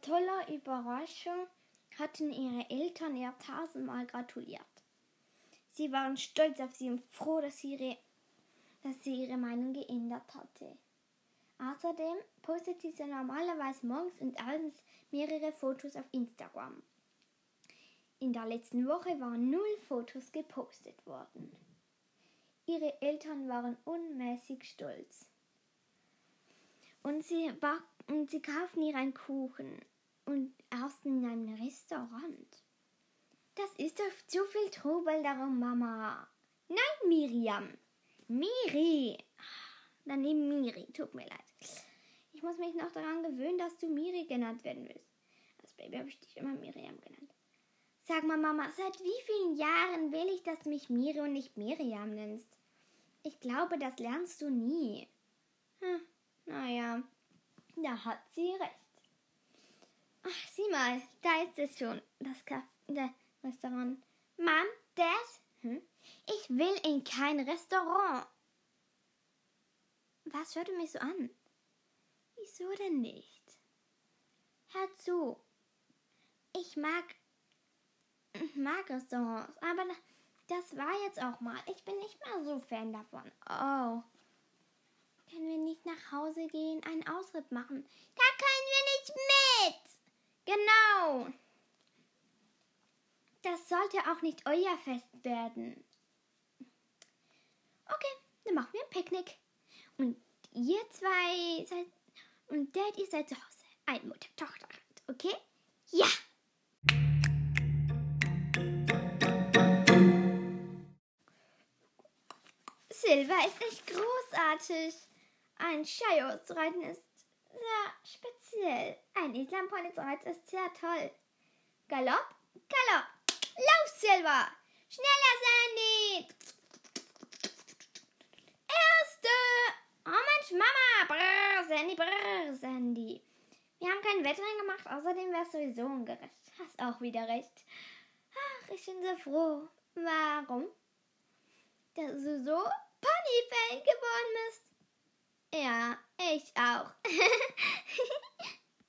toller Überraschung hatten ihre Eltern ihr tausendmal gratuliert. Sie waren stolz auf sie und froh, dass sie ihre, dass sie ihre Meinung geändert hatte. Außerdem postete sie normalerweise morgens und abends mehrere Fotos auf Instagram. In der letzten Woche waren null Fotos gepostet worden. Ihre Eltern waren unmäßig stolz. Und sie, und sie kaufen ihr einen Kuchen und erst in einem Restaurant. Das ist doch zu viel Trubel darum, Mama. Nein, Miriam. Miri. Daneben Miri, tut mir leid. Ich muss mich noch daran gewöhnen, dass du Miri genannt werden willst. Als Baby habe ich dich immer Miriam genannt. Sag mal, Mama, seit wie vielen Jahren will ich, dass du mich Miri und nicht Miriam nennst? Ich glaube, das lernst du nie. Hm, naja, da hat sie recht. Ach, sieh mal, da ist es schon, das Café, Restaurant. Mom, Dad, hm? ich will in kein Restaurant. Was hört du mich so an? Wieso denn nicht? Hör zu. Ich mag, mag Restaurants, aber das war jetzt auch mal. Ich bin nicht mehr so Fan davon. Oh. Nach Hause gehen, einen Ausritt machen? Da können wir nicht mit. Genau. Das sollte auch nicht euer Fest werden. Okay, dann machen wir ein Picknick. Und ihr zwei seid und Dad, ihr seid zu Hause. Ein Mutter-Tochter, okay? Ja! Silva ist echt großartig. Ein Shio zu reiten ist sehr speziell. Ein Islampony zu reiten ist sehr toll. Galopp, Galopp. Lauf, Silva! Schneller, Sandy! Erste! Oh Mensch, Mama! Brrr, Sandy, brrr, Sandy. Wir haben kein Wettrennen gemacht, außerdem wäre es sowieso ungerecht. Hast auch wieder recht. Ach, ich bin so froh. Warum? Dass du so Pony-Fan geworden bist. Ja, ich auch.